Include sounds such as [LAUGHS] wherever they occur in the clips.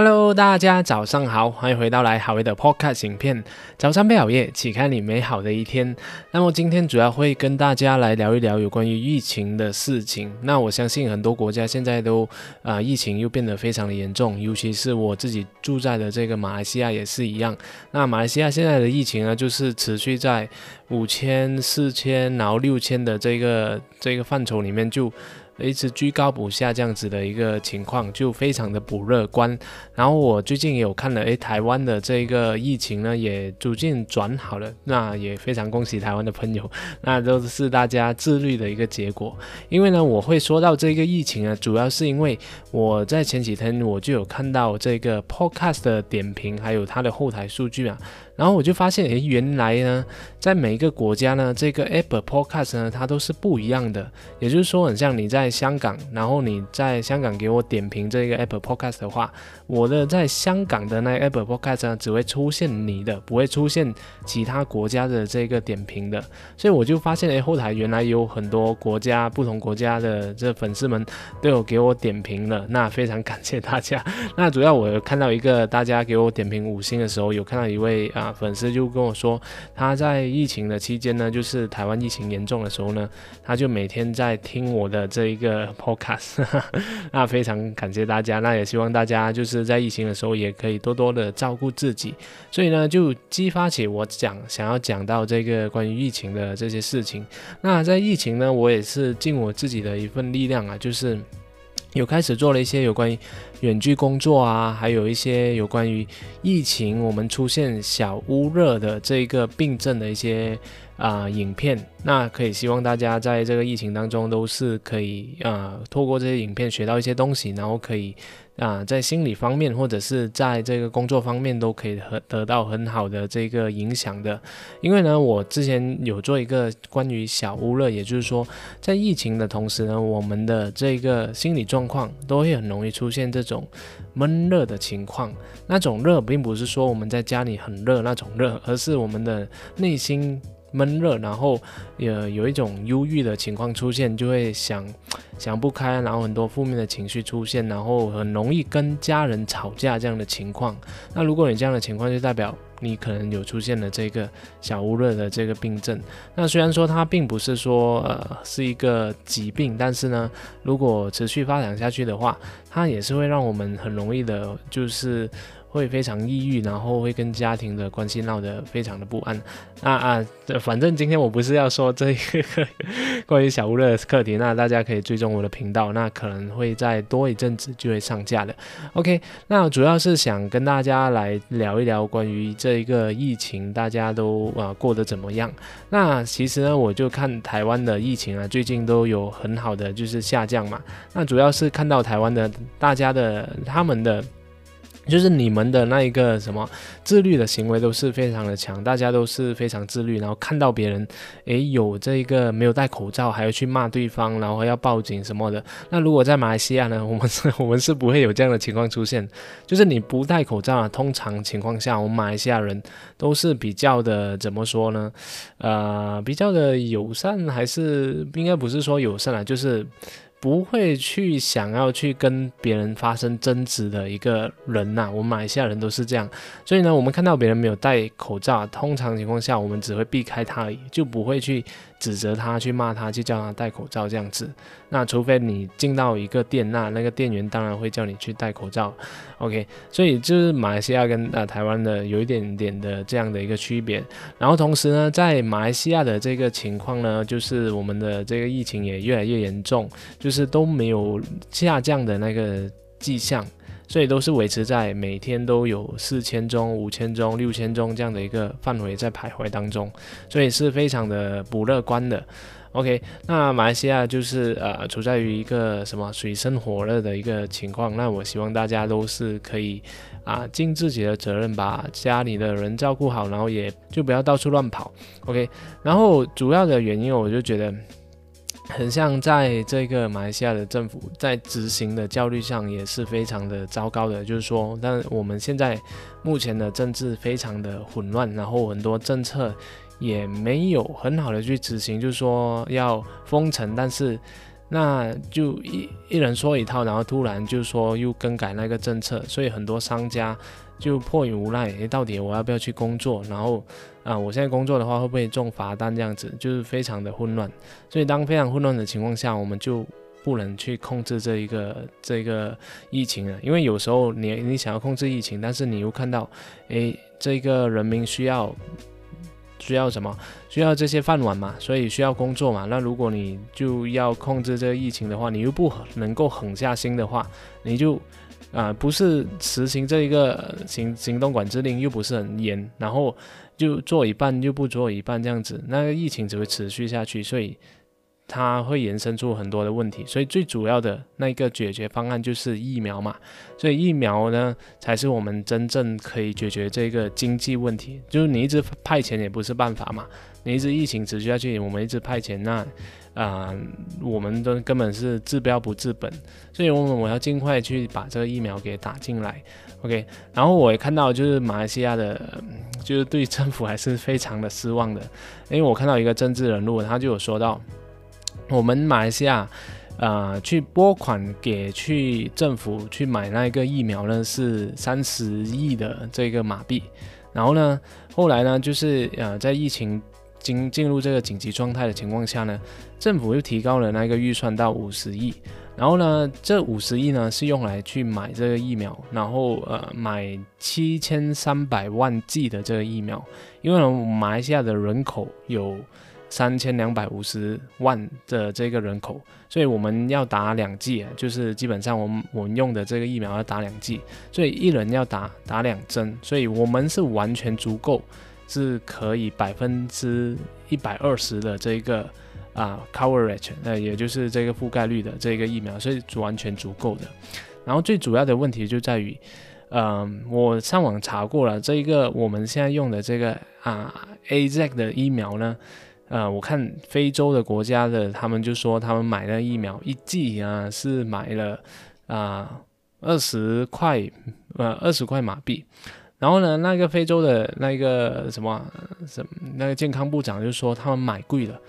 Hello，大家早上好，欢迎回到来好味的 Podcast 影片。早上配好夜，启开你美好的一天。那么今天主要会跟大家来聊一聊有关于疫情的事情。那我相信很多国家现在都啊，疫情又变得非常的严重，尤其是我自己住在的这个马来西亚也是一样。那马来西亚现在的疫情呢，就是持续在五千、四千，然后六千的这个这个范畴里面就。一直居高不下这样子的一个情况，就非常的不乐观。然后我最近也有看了，诶，台湾的这个疫情呢也逐渐转好了，那也非常恭喜台湾的朋友，那都是大家自律的一个结果。因为呢，我会说到这个疫情啊，主要是因为我在前几天我就有看到这个 Podcast 的点评，还有它的后台数据啊。然后我就发现，诶，原来呢，在每一个国家呢，这个 Apple Podcast 呢，它都是不一样的。也就是说，很像你在香港，然后你在香港给我点评这个 Apple Podcast 的话，我的在香港的那 Apple Podcast 呢，只会出现你的，不会出现其他国家的这个点评的。所以我就发现，诶，后台原来有很多国家、不同国家的这粉丝们都有给我点评了，那非常感谢大家。[LAUGHS] 那主要我有看到一个大家给我点评五星的时候，有看到一位啊。粉丝就跟我说，他在疫情的期间呢，就是台湾疫情严重的时候呢，他就每天在听我的这一一个 podcast。那非常感谢大家，那也希望大家就是在疫情的时候也可以多多的照顾自己。所以呢，就激发起我讲想要讲到这个关于疫情的这些事情。那在疫情呢，我也是尽我自己的一份力量啊，就是有开始做了一些有关于。远距工作啊，还有一些有关于疫情，我们出现小屋热的这个病症的一些啊影片，那可以希望大家在这个疫情当中都是可以啊，透过这些影片学到一些东西，然后可以。啊，在心理方面或者是在这个工作方面都可以很得到很好的这个影响的，因为呢，我之前有做一个关于小屋热，也就是说，在疫情的同时呢，我们的这个心理状况都会很容易出现这种闷热的情况。那种热并不是说我们在家里很热那种热，而是我们的内心。闷热，然后也有一种忧郁的情况出现，就会想想不开，然后很多负面的情绪出现，然后很容易跟家人吵架这样的情况。那如果你这样的情况，就代表你可能有出现了这个小屋热的这个病症。那虽然说它并不是说呃是一个疾病，但是呢，如果持续发展下去的话，它也是会让我们很容易的，就是。会非常抑郁，然后会跟家庭的关系闹得非常的不安。啊啊，反正今天我不是要说这一个关于小屋的课题，那大家可以追踪我的频道，那可能会再多一阵子就会上架的。OK，那主要是想跟大家来聊一聊关于这一个疫情，大家都啊过得怎么样？那其实呢，我就看台湾的疫情啊，最近都有很好的就是下降嘛。那主要是看到台湾的大家的他们的。就是你们的那一个什么自律的行为都是非常的强，大家都是非常自律，然后看到别人诶有这一个没有戴口罩，还要去骂对方，然后要报警什么的。那如果在马来西亚呢，我们是 [LAUGHS] 我们是不会有这样的情况出现。就是你不戴口罩啊，通常情况下，我们马来西亚人都是比较的怎么说呢？呃，比较的友善，还是应该不是说友善啊，就是。不会去想要去跟别人发生争执的一个人呐，我们马来西亚人都是这样，所以呢，我们看到别人没有戴口罩，通常情况下我们只会避开他而已，就不会去。指责他，去骂他，去叫他戴口罩这样子。那除非你进到一个店，那那个店员当然会叫你去戴口罩。OK，所以就是马来西亚跟呃台湾的有一点点的这样的一个区别。然后同时呢，在马来西亚的这个情况呢，就是我们的这个疫情也越来越严重，就是都没有下降的那个迹象。所以都是维持在每天都有四千宗、五千宗、六千宗这样的一个范围在徘徊当中，所以是非常的不乐观的。OK，那马来西亚就是呃处在于一个什么水深火热的一个情况。那我希望大家都是可以啊尽自己的责任，把家里的人照顾好，然后也就不要到处乱跑。OK，然后主要的原因我就觉得。很像在这个马来西亚的政府在执行的效率上也是非常的糟糕的，就是说，但我们现在目前的政治非常的混乱，然后很多政策也没有很好的去执行，就是说要封城，但是那就一一人说一套，然后突然就说又更改那个政策，所以很多商家就迫于无奈，诶，到底我要不要去工作？然后啊，我现在工作的话会不会中罚单？这样子就是非常的混乱。所以当非常混乱的情况下，我们就不能去控制这一个这个疫情了，因为有时候你你想要控制疫情，但是你又看到，诶，这个人民需要。需要什么？需要这些饭碗嘛，所以需要工作嘛。那如果你就要控制这个疫情的话，你又不能够狠下心的话，你就啊不是实行这一个行行动管制令，又不是很严，然后就做一半又不做一半这样子，那个疫情只会持续下去，所以。它会延伸出很多的问题，所以最主要的那一个解决方案就是疫苗嘛。所以疫苗呢，才是我们真正可以解决这个经济问题。就是你一直派钱也不是办法嘛，你一直疫情持续下去，我们一直派钱，那啊，我们都根本是治标不治本。所以，我们我要尽快去把这个疫苗给打进来。OK，然后我也看到，就是马来西亚的，就是对政府还是非常的失望的，因为我看到一个政治人物，他就有说到。我们马来西亚，呃，去拨款给去政府去买那个疫苗呢，是三十亿的这个马币。然后呢，后来呢，就是呃，在疫情进进入这个紧急状态的情况下呢，政府又提高了那个预算到五十亿。然后呢，这五十亿呢是用来去买这个疫苗，然后呃，买七千三百万剂的这个疫苗，因为马来西亚的人口有。三千两百五十万的这个人口，所以我们要打两剂，就是基本上我们我们用的这个疫苗要打两剂，所以一人要打打两针，所以我们是完全足够，是可以百分之一百二十的这个啊 coverage，那也就是这个覆盖率的这个疫苗，所以完全足够的。然后最主要的问题就在于，嗯，我上网查过了，这一个我们现在用的这个啊 AZ 的疫苗呢。呃，我看非洲的国家的，他们就说他们买那疫苗一剂啊，是买了啊二十块，呃二十块马币。然后呢，那个非洲的那个什么什么那个健康部长就说他们买贵了，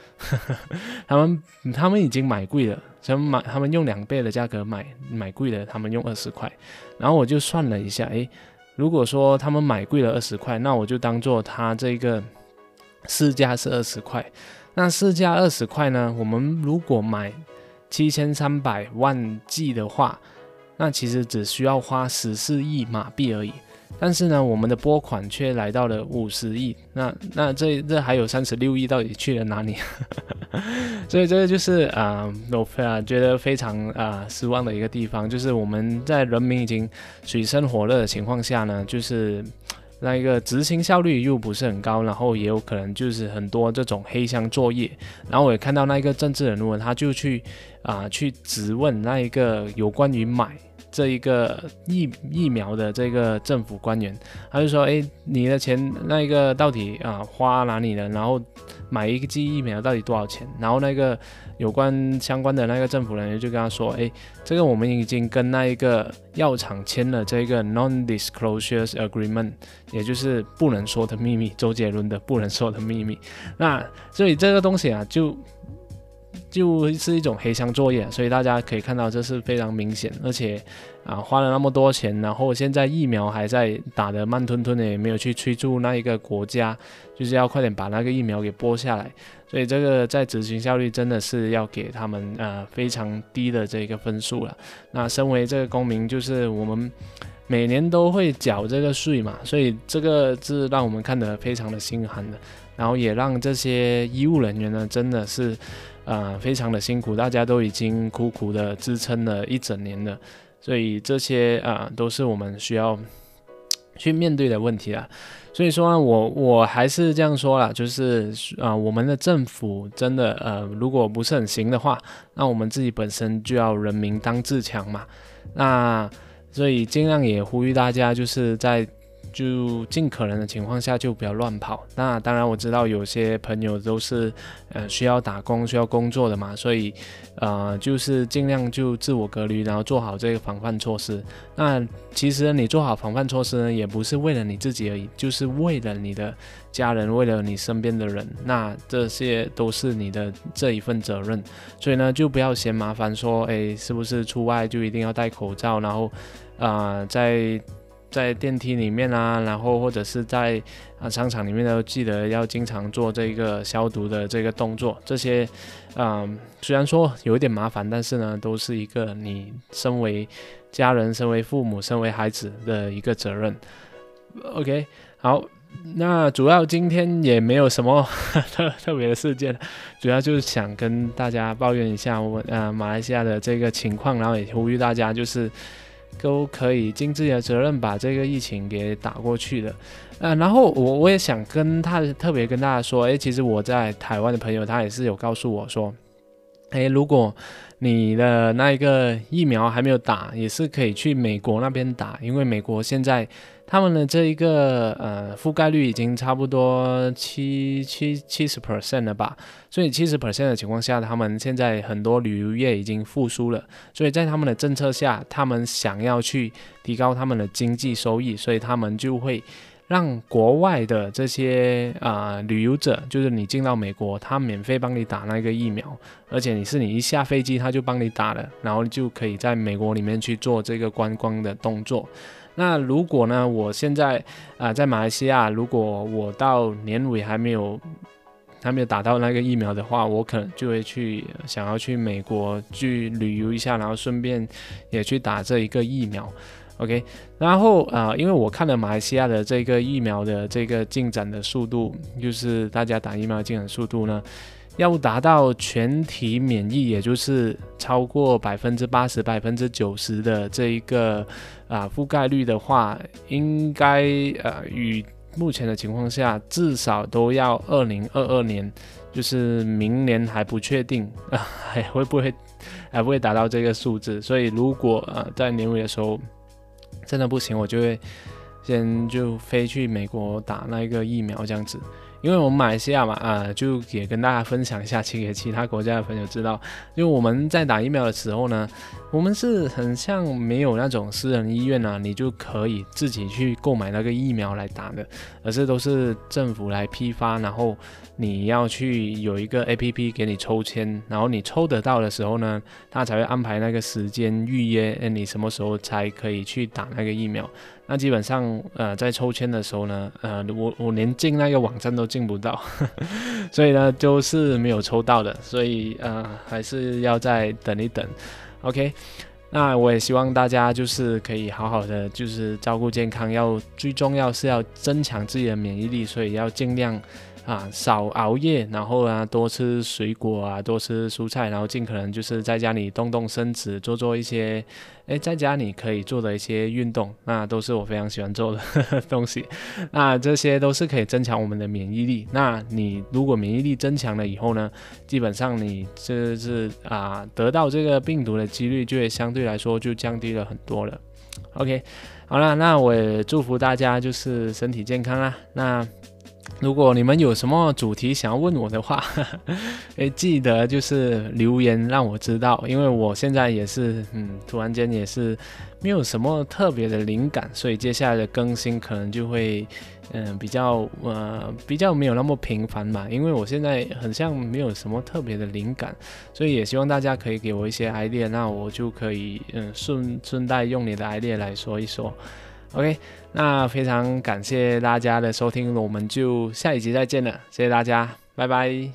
[LAUGHS] 他们他们已经买贵了，他们买他们用两倍的价格买买贵了，他们用二十块。然后我就算了一下，诶，如果说他们买贵了二十块，那我就当做他这个。市价是二十块，那市价二十块呢？我们如果买七千三百万 G 的话，那其实只需要花十四亿马币而已。但是呢，我们的拨款却来到了五十亿，那那这这还有三十六亿到底去了哪里？[LAUGHS] 所以这个就是啊，我非常觉得非常啊失望的一个地方，就是我们在人民已经水深火热的情况下呢，就是。那一个执行效率又不是很高，然后也有可能就是很多这种黑箱作业。然后我也看到那一个政治人物，他就去啊去质问那一个有关于买这一个疫疫苗的这个政府官员，他就说：“哎，你的钱那一个到底啊花哪里了？然后买一剂疫苗到底多少钱？”然后那个。有关相关的那个政府人员就跟他说：“哎，这个我们已经跟那一个药厂签了这个 non-disclosure agreement，也就是不能说的秘密。周杰伦的不能说的秘密。那所以这个东西啊，就就是一种黑箱作业。所以大家可以看到，这是非常明显，而且啊，花了那么多钱，然后现在疫苗还在打得慢吞吞的，也没有去催促那一个国家，就是要快点把那个疫苗给拨下来。”所以这个在执行效率真的是要给他们呃非常低的这个分数了。那身为这个公民，就是我们每年都会缴这个税嘛，所以这个是让我们看得非常的心寒的。然后也让这些医务人员呢，真的是呃非常的辛苦，大家都已经苦苦的支撑了一整年了。所以这些啊都是我们需要去面对的问题啊。所以说，我我还是这样说了，就是啊，我们的政府真的呃，如果不是很行的话，那我们自己本身就要人民当自强嘛。那所以尽量也呼吁大家，就是在就尽可能的情况下就不要乱跑。那当然我知道有些朋友都是呃需要打工需要工作的嘛，所以呃就是尽量就自我隔离，然后做好这个防范措施。那其实你做好防范措施呢，也不是为了你自己而已，就是为了你的家人，为了你身边的人。那这些都是你的这一份责任。所以呢，就不要嫌麻烦，说哎是不是出外就一定要戴口罩，然后啊在。在电梯里面啊，然后或者是在啊商场里面都记得要经常做这个消毒的这个动作。这些，嗯，虽然说有一点麻烦，但是呢，都是一个你身为家人、身为父母、身为孩子的一个责任。OK，好，那主要今天也没有什么特特别的事件，主要就是想跟大家抱怨一下我呃马来西亚的这个情况，然后也呼吁大家就是。都可以尽自己的责任把这个疫情给打过去的，呃，然后我我也想跟他特别跟大家说，诶，其实我在台湾的朋友他也是有告诉我说，诶，如果你的那一个疫苗还没有打，也是可以去美国那边打，因为美国现在。他们的这一个呃覆盖率已经差不多七七七十 percent 了吧，所以七十 percent 的情况下，他们现在很多旅游业已经复苏了，所以在他们的政策下，他们想要去提高他们的经济收益，所以他们就会让国外的这些啊旅游者，就是你进到美国，他免费帮你打那个疫苗，而且你是你一下飞机他就帮你打了，然后就可以在美国里面去做这个观光的动作。那如果呢？我现在啊，在马来西亚，如果我到年尾还没有还没有打到那个疫苗的话，我可能就会去想要去美国去旅游一下，然后顺便也去打这一个疫苗。OK，然后啊，因为我看了马来西亚的这个疫苗的这个进展的速度，就是大家打疫苗进展速度呢。要达到全体免疫，也就是超过百分之八十、百分之九十的这一个啊覆盖率的话，应该呃与目前的情况下，至少都要二零二二年，就是明年还不确定啊，[LAUGHS] 还会不会还不会达到这个数字。所以如果呃在年尾的时候真的不行，我就会先就飞去美国打那个疫苗这样子。因为我们马来西亚嘛，啊，就也跟大家分享一下，去给其他国家的朋友知道，因为我们在打疫苗的时候呢，我们是很像没有那种私人医院啊，你就可以自己去购买那个疫苗来打的，而是都是政府来批发，然后你要去有一个 A P P 给你抽签，然后你抽得到的时候呢，他才会安排那个时间预约，哎，你什么时候才可以去打那个疫苗。那基本上，呃，在抽签的时候呢，呃，我我连进那个网站都进不到，[LAUGHS] 所以呢，就是没有抽到的，所以呃，还是要再等一等。OK，那我也希望大家就是可以好好的，就是照顾健康，要最重要是要增强自己的免疫力，所以要尽量。啊，少熬夜，然后啊，多吃水果啊，多吃蔬菜，然后尽可能就是在家里动动身子，做做一些，哎，在家里可以做的一些运动，那都是我非常喜欢做的 [LAUGHS] 东西。那这些都是可以增强我们的免疫力。那你如果免疫力增强了以后呢，基本上你这是啊，得到这个病毒的几率就会相对来说就降低了很多了。OK，好了，那我也祝福大家就是身体健康啦。那。如果你们有什么主题想要问我的话，[LAUGHS] 诶，记得就是留言让我知道，因为我现在也是，嗯，突然间也是没有什么特别的灵感，所以接下来的更新可能就会，嗯，比较呃比较没有那么频繁嘛，因为我现在很像没有什么特别的灵感，所以也希望大家可以给我一些 idea，那我就可以嗯顺顺带用你的 idea 来说一说。OK，那非常感谢大家的收听，我们就下一集再见了，谢谢大家，拜拜。